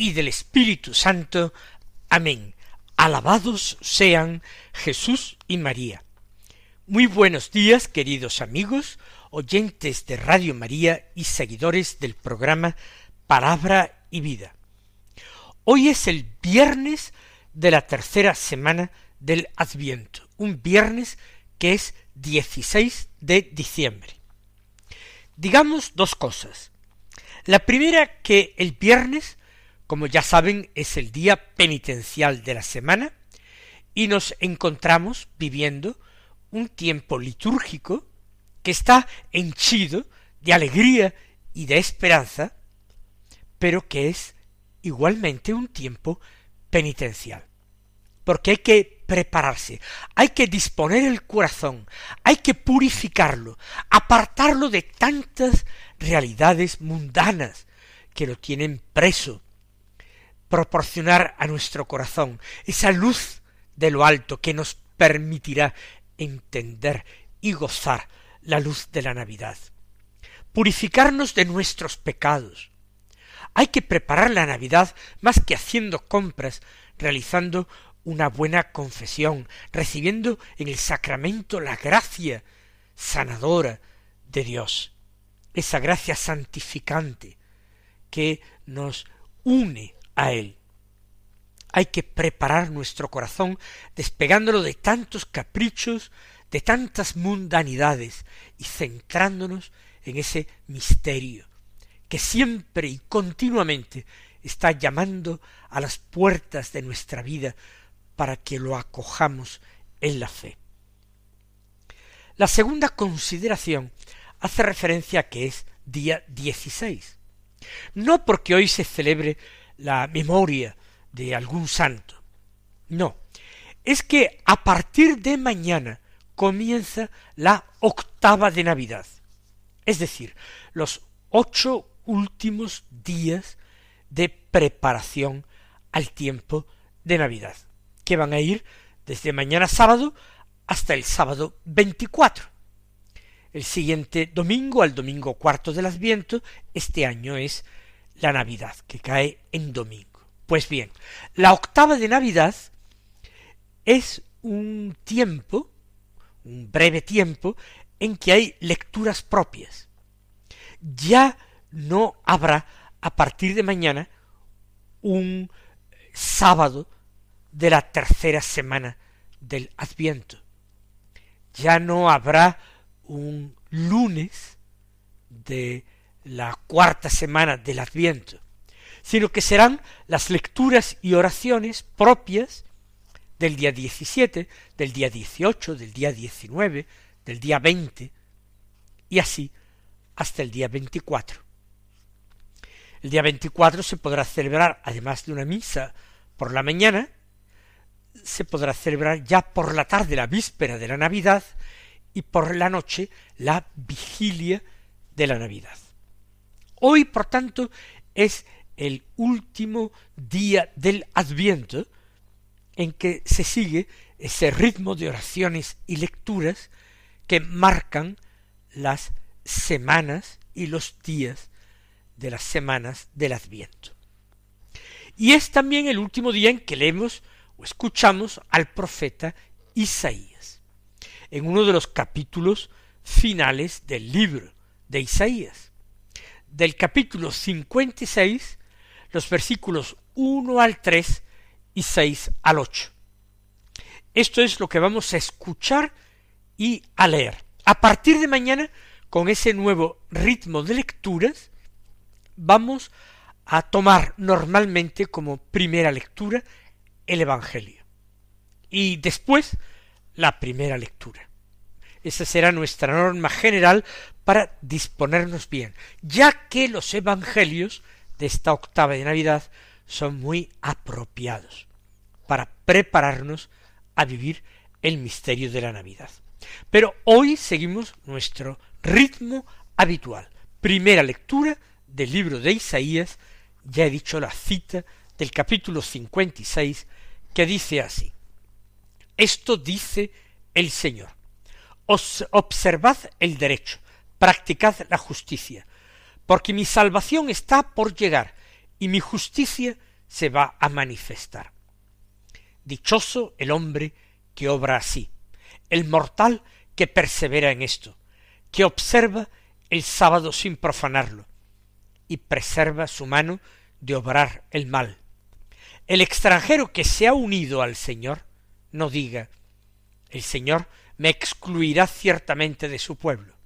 y del Espíritu Santo. Amén. Alabados sean Jesús y María. Muy buenos días, queridos amigos, oyentes de Radio María y seguidores del programa Palabra y Vida. Hoy es el viernes de la tercera semana del Adviento, un viernes que es 16 de diciembre. Digamos dos cosas. La primera que el viernes, como ya saben, es el día penitencial de la semana, y nos encontramos viviendo un tiempo litúrgico que está henchido de alegría y de esperanza, pero que es igualmente un tiempo penitencial. Porque hay que prepararse, hay que disponer el corazón, hay que purificarlo, apartarlo de tantas realidades mundanas que lo tienen preso, proporcionar a nuestro corazón esa luz de lo alto que nos permitirá entender y gozar la luz de la Navidad. Purificarnos de nuestros pecados. Hay que preparar la Navidad más que haciendo compras, realizando una buena confesión, recibiendo en el sacramento la gracia sanadora de Dios esa gracia santificante que nos une a Él. Hay que preparar nuestro corazón despegándolo de tantos caprichos, de tantas mundanidades y centrándonos en ese misterio que siempre y continuamente está llamando a las puertas de nuestra vida para que lo acojamos en la fe. La segunda consideración hace referencia a que es día 16. No porque hoy se celebre la memoria de algún santo. No. Es que a partir de mañana comienza la octava de Navidad. Es decir, los ocho últimos días de preparación al tiempo de Navidad, que van a ir desde mañana sábado hasta el sábado 24 el siguiente domingo, al domingo cuarto del Adviento, este año es la Navidad, que cae en domingo. Pues bien, la octava de Navidad es un tiempo, un breve tiempo, en que hay lecturas propias. Ya no habrá a partir de mañana un sábado de la tercera semana del Adviento. Ya no habrá un lunes de la cuarta semana del Adviento, sino que serán las lecturas y oraciones propias del día 17, del día 18, del día 19, del día 20, y así hasta el día 24. El día 24 se podrá celebrar, además de una misa por la mañana, se podrá celebrar ya por la tarde, la víspera de la Navidad, y por la noche la vigilia de la Navidad. Hoy, por tanto, es el último día del Adviento en que se sigue ese ritmo de oraciones y lecturas que marcan las semanas y los días de las semanas del Adviento. Y es también el último día en que leemos o escuchamos al profeta Isaías en uno de los capítulos finales del libro de Isaías. Del capítulo 56, los versículos 1 al 3 y 6 al 8. Esto es lo que vamos a escuchar y a leer. A partir de mañana, con ese nuevo ritmo de lecturas, vamos a tomar normalmente como primera lectura el Evangelio. Y después la primera lectura. Esa será nuestra norma general para disponernos bien, ya que los evangelios de esta octava de Navidad son muy apropiados para prepararnos a vivir el misterio de la Navidad. Pero hoy seguimos nuestro ritmo habitual. Primera lectura del libro de Isaías, ya he dicho la cita del capítulo 56, que dice así. Esto dice el Señor. Os observad el derecho, practicad la justicia, porque mi salvación está por llegar y mi justicia se va a manifestar. Dichoso el hombre que obra así, el mortal que persevera en esto, que observa el sábado sin profanarlo, y preserva su mano de obrar el mal. El extranjero que se ha unido al Señor, no diga, el Señor me excluirá ciertamente de su pueblo.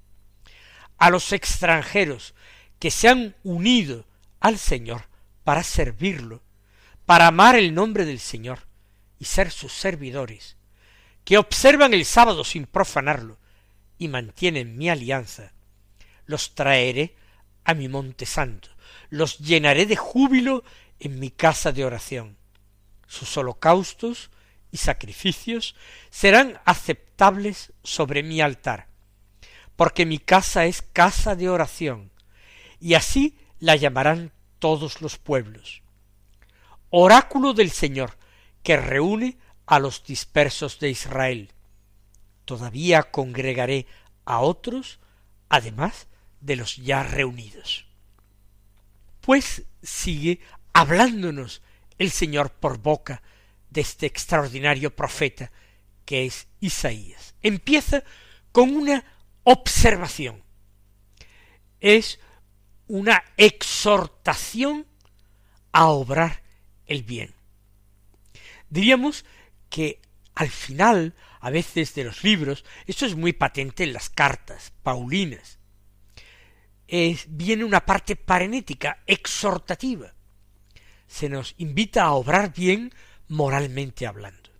A los extranjeros que se han unido al Señor para servirlo, para amar el nombre del Señor y ser sus servidores, que observan el sábado sin profanarlo y mantienen mi alianza, los traeré a mi monte santo, los llenaré de júbilo en mi casa de oración. Sus holocaustos y sacrificios serán aceptables sobre mi altar, porque mi casa es casa de oración, y así la llamarán todos los pueblos. Oráculo del Señor, que reúne a los dispersos de Israel. Todavía congregaré a otros, además de los ya reunidos. Pues sigue hablándonos el Señor por boca de este extraordinario profeta que es Isaías. Empieza con una observación. Es una exhortación a obrar el bien. Diríamos que al final, a veces de los libros, esto es muy patente en las cartas paulinas, es, viene una parte parenética, exhortativa. Se nos invita a obrar bien moralmente hablando.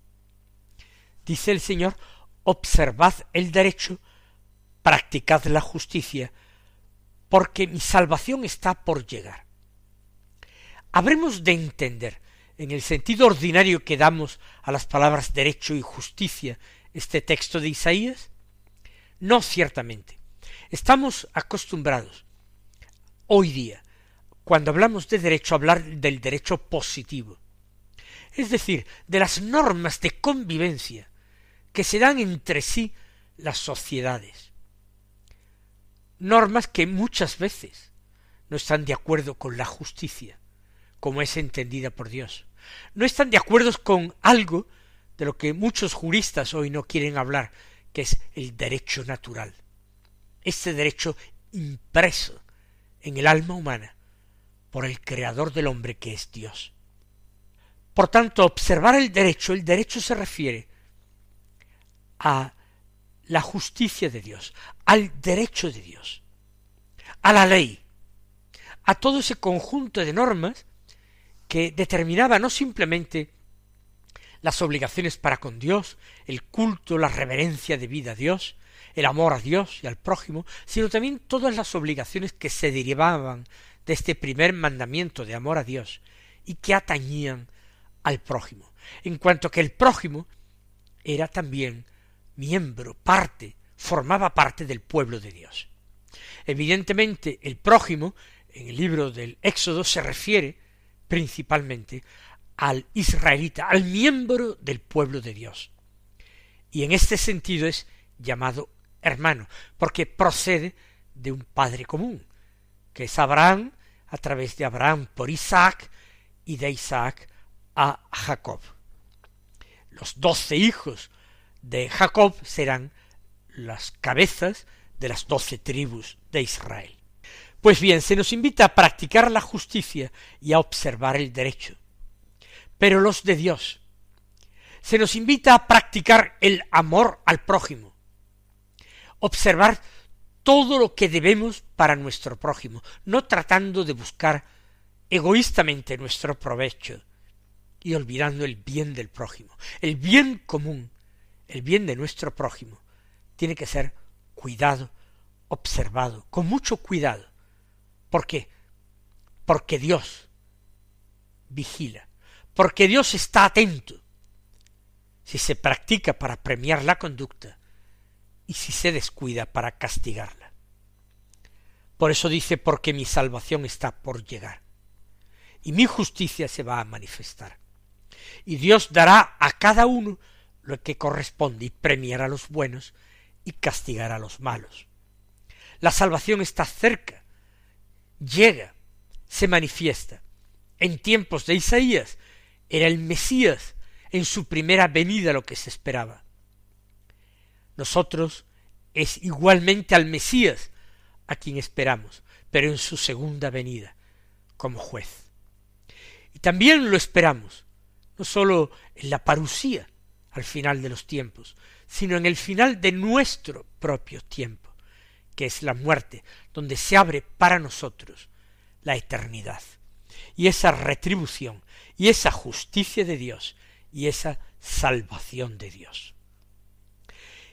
Dice el Señor, observad el derecho, practicad la justicia, porque mi salvación está por llegar. Habremos de entender, en el sentido ordinario que damos a las palabras derecho y justicia, este texto de Isaías? No ciertamente. Estamos acostumbrados hoy día, cuando hablamos de derecho, a hablar del derecho positivo, es decir, de las normas de convivencia que se dan entre sí las sociedades. Normas que muchas veces no están de acuerdo con la justicia, como es entendida por Dios. No están de acuerdo con algo de lo que muchos juristas hoy no quieren hablar, que es el derecho natural. Este derecho impreso en el alma humana por el creador del hombre que es Dios. Por tanto, observar el derecho, el derecho se refiere a la justicia de Dios, al derecho de Dios, a la ley, a todo ese conjunto de normas que determinaba no simplemente las obligaciones para con Dios, el culto, la reverencia de vida a Dios, el amor a Dios y al prójimo, sino también todas las obligaciones que se derivaban de este primer mandamiento de amor a Dios y que atañían al prójimo, en cuanto que el prójimo era también miembro, parte, formaba parte del pueblo de Dios. Evidentemente, el prójimo, en el libro del Éxodo, se refiere principalmente al israelita, al miembro del pueblo de Dios. Y en este sentido es llamado hermano, porque procede de un padre común, que es Abraham, a través de Abraham por Isaac, y de Isaac a Jacob. Los doce hijos de Jacob serán las cabezas de las doce tribus de Israel. Pues bien, se nos invita a practicar la justicia y a observar el derecho. Pero los de Dios, se nos invita a practicar el amor al prójimo, observar todo lo que debemos para nuestro prójimo, no tratando de buscar egoístamente nuestro provecho, y olvidando el bien del prójimo. El bien común, el bien de nuestro prójimo, tiene que ser cuidado, observado, con mucho cuidado. ¿Por qué? Porque Dios vigila, porque Dios está atento si se practica para premiar la conducta y si se descuida para castigarla. Por eso dice, porque mi salvación está por llegar y mi justicia se va a manifestar. Y Dios dará a cada uno lo que corresponde y premiará a los buenos y castigará a los malos. La salvación está cerca, llega, se manifiesta. En tiempos de Isaías era el Mesías en su primera venida lo que se esperaba. Nosotros es igualmente al Mesías a quien esperamos, pero en su segunda venida como juez. Y también lo esperamos, no sólo en la parusía al final de los tiempos, sino en el final de nuestro propio tiempo, que es la muerte, donde se abre para nosotros la eternidad. Y esa retribución, y esa justicia de Dios, y esa salvación de Dios.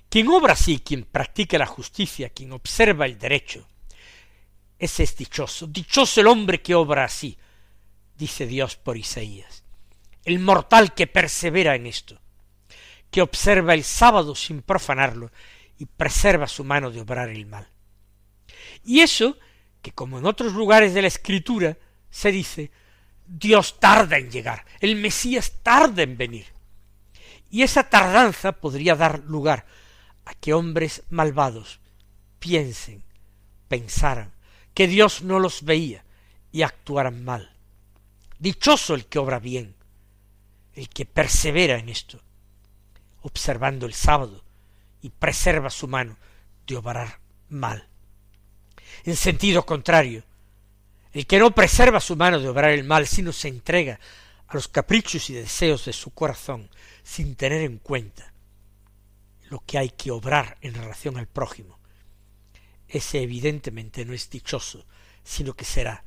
Quien obra así, quien practica la justicia, quien observa el derecho, ese es dichoso. Dichoso el hombre que obra así, dice Dios por Isaías. El mortal que persevera en esto, que observa el sábado sin profanarlo y preserva su mano de obrar el mal. Y eso, que como en otros lugares de la Escritura se dice, Dios tarda en llegar, el Mesías tarda en venir. Y esa tardanza podría dar lugar a que hombres malvados piensen, pensaran, que Dios no los veía y actuaran mal. Dichoso el que obra bien, el que persevera en esto, observando el sábado y preserva su mano de obrar mal. En sentido contrario, el que no preserva su mano de obrar el mal, sino se entrega a los caprichos y deseos de su corazón, sin tener en cuenta lo que hay que obrar en relación al prójimo, ese evidentemente no es dichoso, sino que será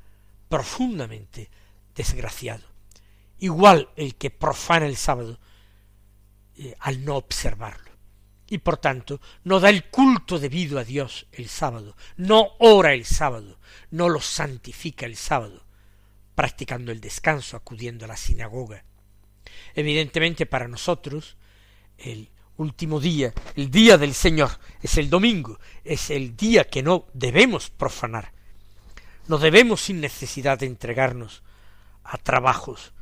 profundamente desgraciado. Igual el que profana el sábado eh, al no observarlo. Y por tanto no da el culto debido a Dios el sábado, no ora el sábado, no lo santifica el sábado, practicando el descanso, acudiendo a la sinagoga. Evidentemente para nosotros el último día, el día del Señor, es el domingo, es el día que no debemos profanar. No debemos sin necesidad de entregarnos a trabajos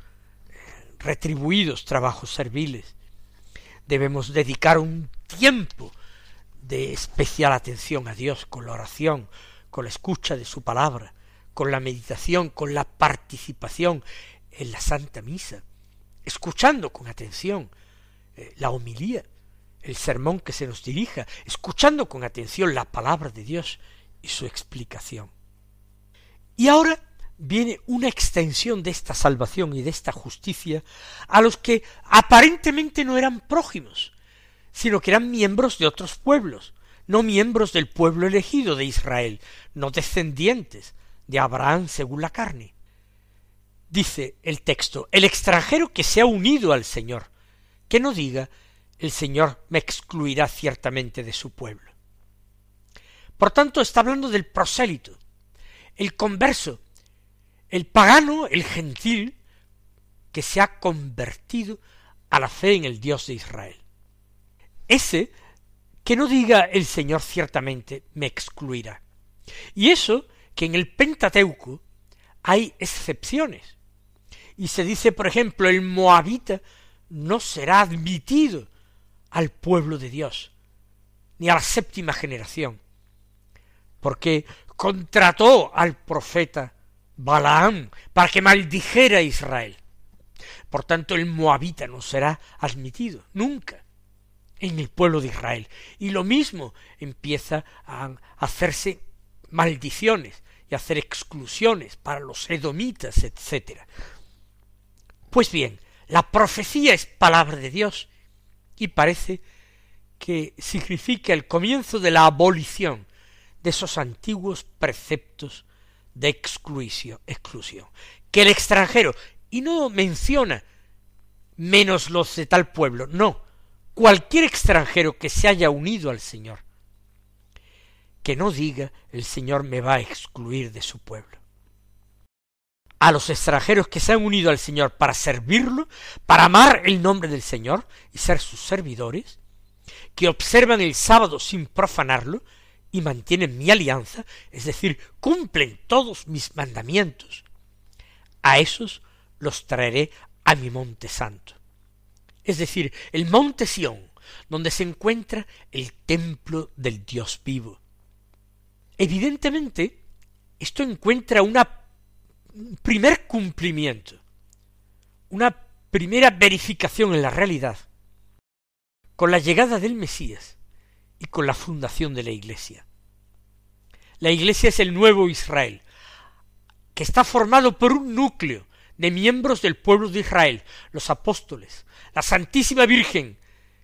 eh, retribuidos, trabajos serviles. Debemos dedicar un tiempo de especial atención a Dios con la oración, con la escucha de su palabra, con la meditación, con la participación en la Santa Misa, escuchando con atención eh, la homilía, el sermón que se nos dirija, escuchando con atención la palabra de Dios y su explicación. Y ahora viene una extensión de esta salvación y de esta justicia a los que aparentemente no eran prójimos, sino que eran miembros de otros pueblos, no miembros del pueblo elegido de Israel, no descendientes de Abraham según la carne. Dice el texto, el extranjero que se ha unido al Señor, que no diga, el Señor me excluirá ciertamente de su pueblo. Por tanto, está hablando del prosélito, el converso, el pagano, el gentil, que se ha convertido a la fe en el Dios de Israel. Ese que no diga el Señor ciertamente me excluirá. Y eso que en el Pentateuco hay excepciones. Y se dice, por ejemplo, el moabita no será admitido al pueblo de Dios, ni a la séptima generación, porque contrató al profeta Balaam para que maldijera a Israel. Por tanto, el moabita no será admitido nunca en el pueblo de Israel. Y lo mismo empieza a hacerse maldiciones y hacer exclusiones para los edomitas, etc. Pues bien, la profecía es palabra de Dios y parece que significa el comienzo de la abolición de esos antiguos preceptos de exclusión, exclusión, que el extranjero, y no menciona menos los de tal pueblo, no, cualquier extranjero que se haya unido al Señor, que no diga el Señor me va a excluir de su pueblo. a los extranjeros que se han unido al Señor para servirlo, para amar el nombre del Señor y ser sus servidores, que observan el sábado sin profanarlo y mantienen mi alianza, es decir, cumplen todos mis mandamientos. A esos los traeré a mi monte santo. Es decir, el monte Sión, donde se encuentra el templo del Dios vivo. Evidentemente, esto encuentra una un primer cumplimiento, una primera verificación en la realidad, con la llegada del Mesías y con la fundación de la Iglesia. La Iglesia es el nuevo Israel, que está formado por un núcleo de miembros del pueblo de Israel, los apóstoles, la Santísima Virgen,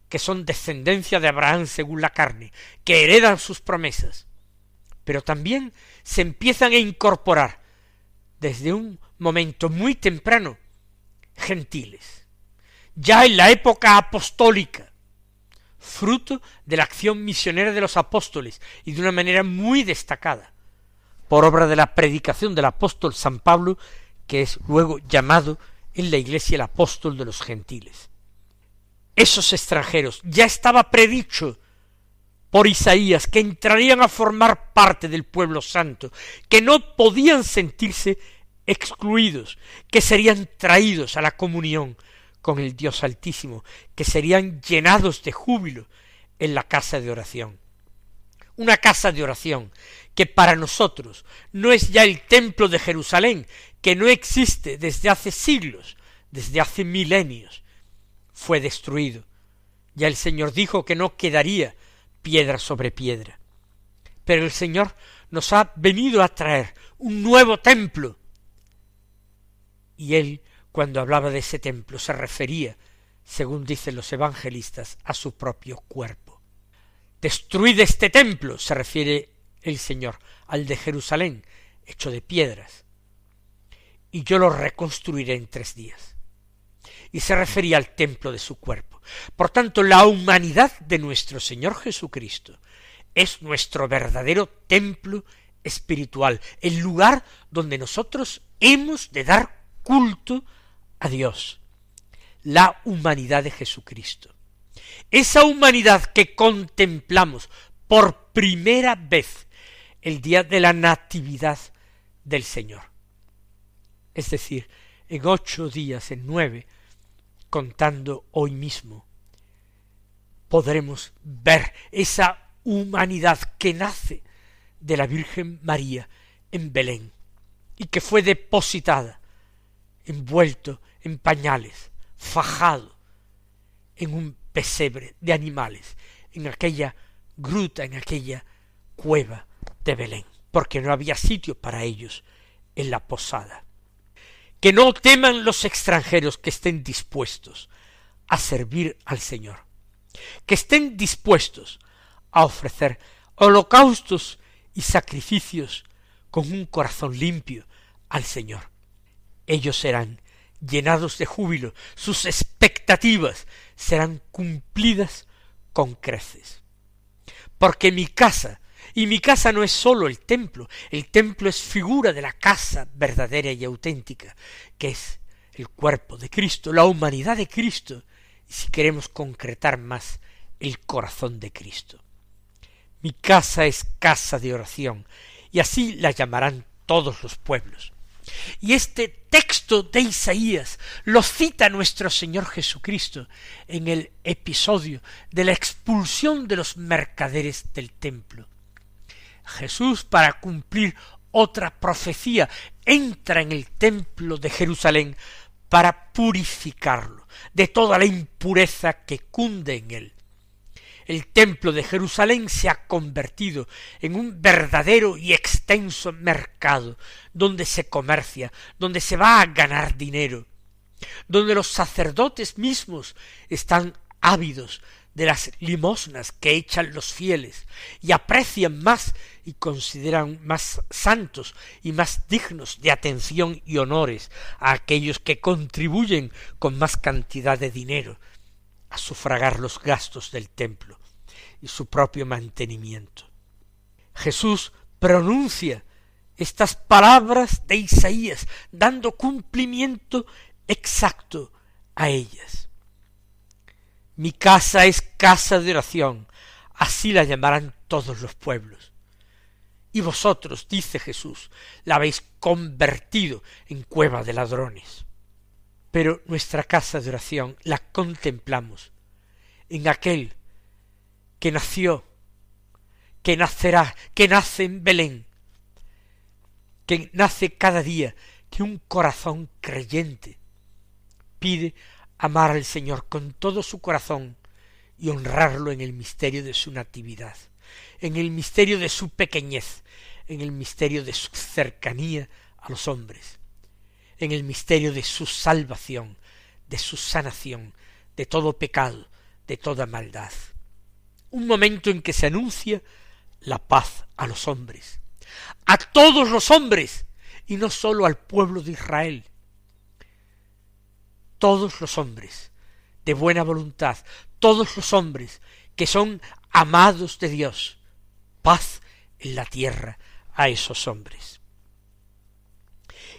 que son descendencia de Abraham según la carne, que heredan sus promesas, pero también se empiezan a incorporar desde un momento muy temprano gentiles, ya en la época apostólica, fruto de la acción misionera de los apóstoles y de una manera muy destacada, por obra de la predicación del apóstol San Pablo, que es luego llamado en la iglesia el apóstol de los gentiles. Esos extranjeros ya estaba predicho por Isaías que entrarían a formar parte del pueblo santo, que no podían sentirse excluidos, que serían traídos a la comunión con el Dios Altísimo, que serían llenados de júbilo en la casa de oración. Una casa de oración que para nosotros no es ya el templo de Jerusalén, que no existe desde hace siglos, desde hace milenios, fue destruido. Ya el Señor dijo que no quedaría piedra sobre piedra. Pero el Señor nos ha venido a traer un nuevo templo. Y él, cuando hablaba de ese templo, se refería, según dicen los evangelistas, a su propio cuerpo. Destruid este templo, se refiere el Señor, al de Jerusalén, hecho de piedras, y yo lo reconstruiré en tres días. Y se refería al templo de su cuerpo. Por tanto, la humanidad de nuestro Señor Jesucristo es nuestro verdadero templo espiritual, el lugar donde nosotros hemos de dar culto a Dios, la humanidad de Jesucristo. Esa humanidad que contemplamos por primera vez el día de la natividad del Señor. Es decir, en ocho días, en nueve, contando hoy mismo, podremos ver esa humanidad que nace de la Virgen María en Belén y que fue depositada, envuelto en pañales, fajado en un pesebre de animales, en aquella gruta, en aquella cueva de Belén, porque no había sitio para ellos en la posada que no teman los extranjeros que estén dispuestos a servir al Señor, que estén dispuestos a ofrecer holocaustos y sacrificios con un corazón limpio al Señor. Ellos serán llenados de júbilo, sus expectativas serán cumplidas con creces. Porque mi casa y mi casa no es sólo el templo, el templo es figura de la casa verdadera y auténtica, que es el cuerpo de Cristo, la humanidad de Cristo, y si queremos concretar más, el corazón de Cristo. Mi casa es casa de oración, y así la llamarán todos los pueblos. Y este texto de Isaías lo cita nuestro Señor Jesucristo en el episodio de la expulsión de los mercaderes del templo. Jesús para cumplir otra profecía entra en el templo de Jerusalén para purificarlo de toda la impureza que cunde en él. El templo de Jerusalén se ha convertido en un verdadero y extenso mercado donde se comercia, donde se va a ganar dinero, donde los sacerdotes mismos están ávidos de las limosnas que echan los fieles y aprecian más y consideran más santos y más dignos de atención y honores a aquellos que contribuyen con más cantidad de dinero a sufragar los gastos del templo y su propio mantenimiento. Jesús pronuncia estas palabras de Isaías, dando cumplimiento exacto a ellas. Mi casa es casa de oración, así la llamarán todos los pueblos. Y vosotros, dice Jesús, la habéis convertido en cueva de ladrones. Pero nuestra casa de oración la contemplamos en aquel que nació, que nacerá, que nace en Belén, que nace cada día, que un corazón creyente pide amar al Señor con todo su corazón y honrarlo en el misterio de su natividad, en el misterio de su pequeñez, en el misterio de su cercanía a los hombres, en el misterio de su salvación, de su sanación, de todo pecado, de toda maldad. Un momento en que se anuncia la paz a los hombres, a todos los hombres, y no sólo al pueblo de Israel, todos los hombres de buena voluntad, todos los hombres que son amados de Dios, paz en la tierra a esos hombres.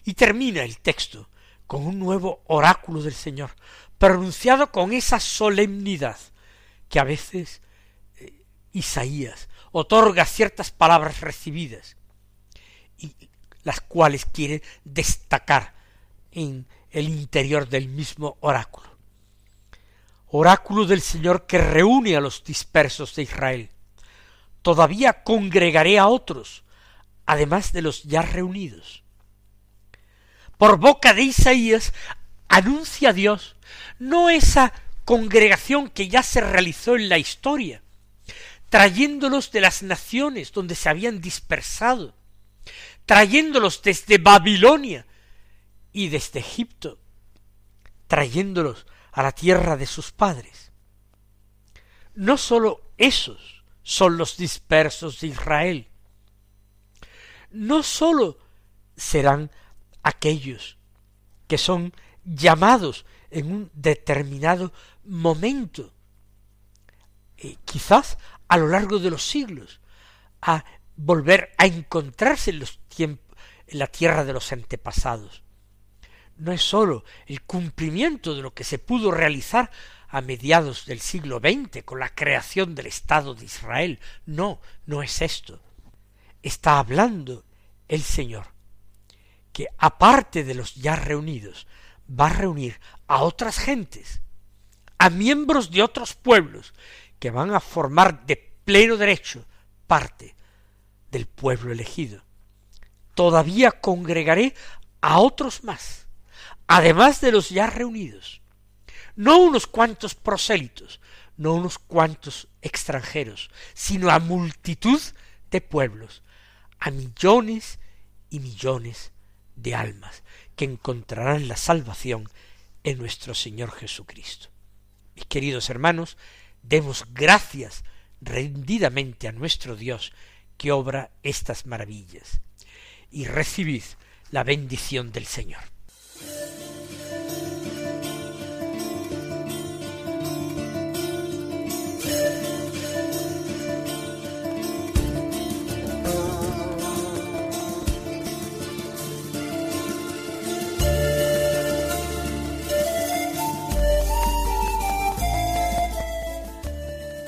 Y termina el texto con un nuevo oráculo del Señor, pronunciado con esa solemnidad que a veces Isaías otorga ciertas palabras recibidas y las cuales quiere destacar en el interior del mismo oráculo. Oráculo del Señor que reúne a los dispersos de Israel. Todavía congregaré a otros, además de los ya reunidos. Por boca de Isaías anuncia Dios no esa congregación que ya se realizó en la historia, trayéndolos de las naciones donde se habían dispersado, trayéndolos desde Babilonia, y desde Egipto, trayéndolos a la tierra de sus padres. No sólo esos son los dispersos de Israel, no sólo serán aquellos que son llamados en un determinado momento, eh, quizás a lo largo de los siglos, a volver a encontrarse en los tiempos en la tierra de los antepasados, no es sólo el cumplimiento de lo que se pudo realizar a mediados del siglo XX con la creación del Estado de Israel. No, no es esto. Está hablando el Señor que aparte de los ya reunidos, va a reunir a otras gentes, a miembros de otros pueblos, que van a formar de pleno derecho parte del pueblo elegido. Todavía congregaré a otros más, además de los ya reunidos, no unos cuantos prosélitos, no unos cuantos extranjeros, sino a multitud de pueblos, a millones y millones de almas que encontrarán la salvación en nuestro Señor Jesucristo. Mis queridos hermanos, demos gracias rendidamente a nuestro Dios que obra estas maravillas y recibid la bendición del Señor.